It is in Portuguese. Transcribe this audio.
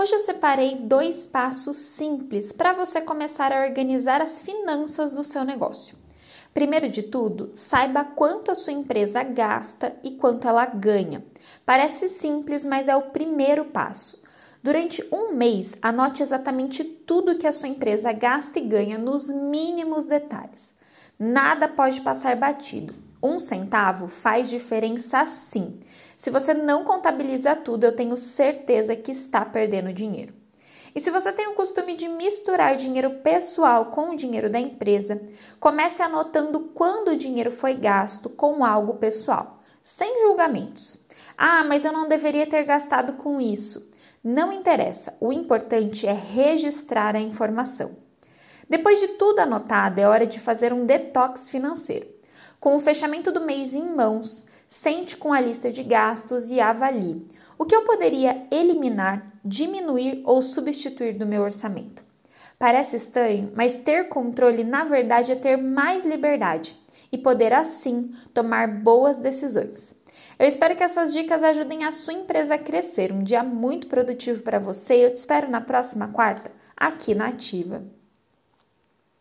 Hoje eu separei dois passos simples para você começar a organizar as finanças do seu negócio. Primeiro de tudo, saiba quanto a sua empresa gasta e quanto ela ganha. Parece simples, mas é o primeiro passo. Durante um mês, anote exatamente tudo que a sua empresa gasta e ganha nos mínimos detalhes. Nada pode passar batido. Um centavo faz diferença sim. Se você não contabiliza tudo, eu tenho certeza que está perdendo dinheiro. E se você tem o costume de misturar dinheiro pessoal com o dinheiro da empresa, comece anotando quando o dinheiro foi gasto com algo pessoal, sem julgamentos. Ah, mas eu não deveria ter gastado com isso. Não interessa, o importante é registrar a informação. Depois de tudo anotado, é hora de fazer um detox financeiro. Com o fechamento do mês em mãos, sente com a lista de gastos e avalie o que eu poderia eliminar, diminuir ou substituir do meu orçamento. Parece estranho, mas ter controle na verdade é ter mais liberdade e poder assim tomar boas decisões. Eu espero que essas dicas ajudem a sua empresa a crescer. Um dia muito produtivo para você e eu te espero na próxima quarta aqui na Ativa.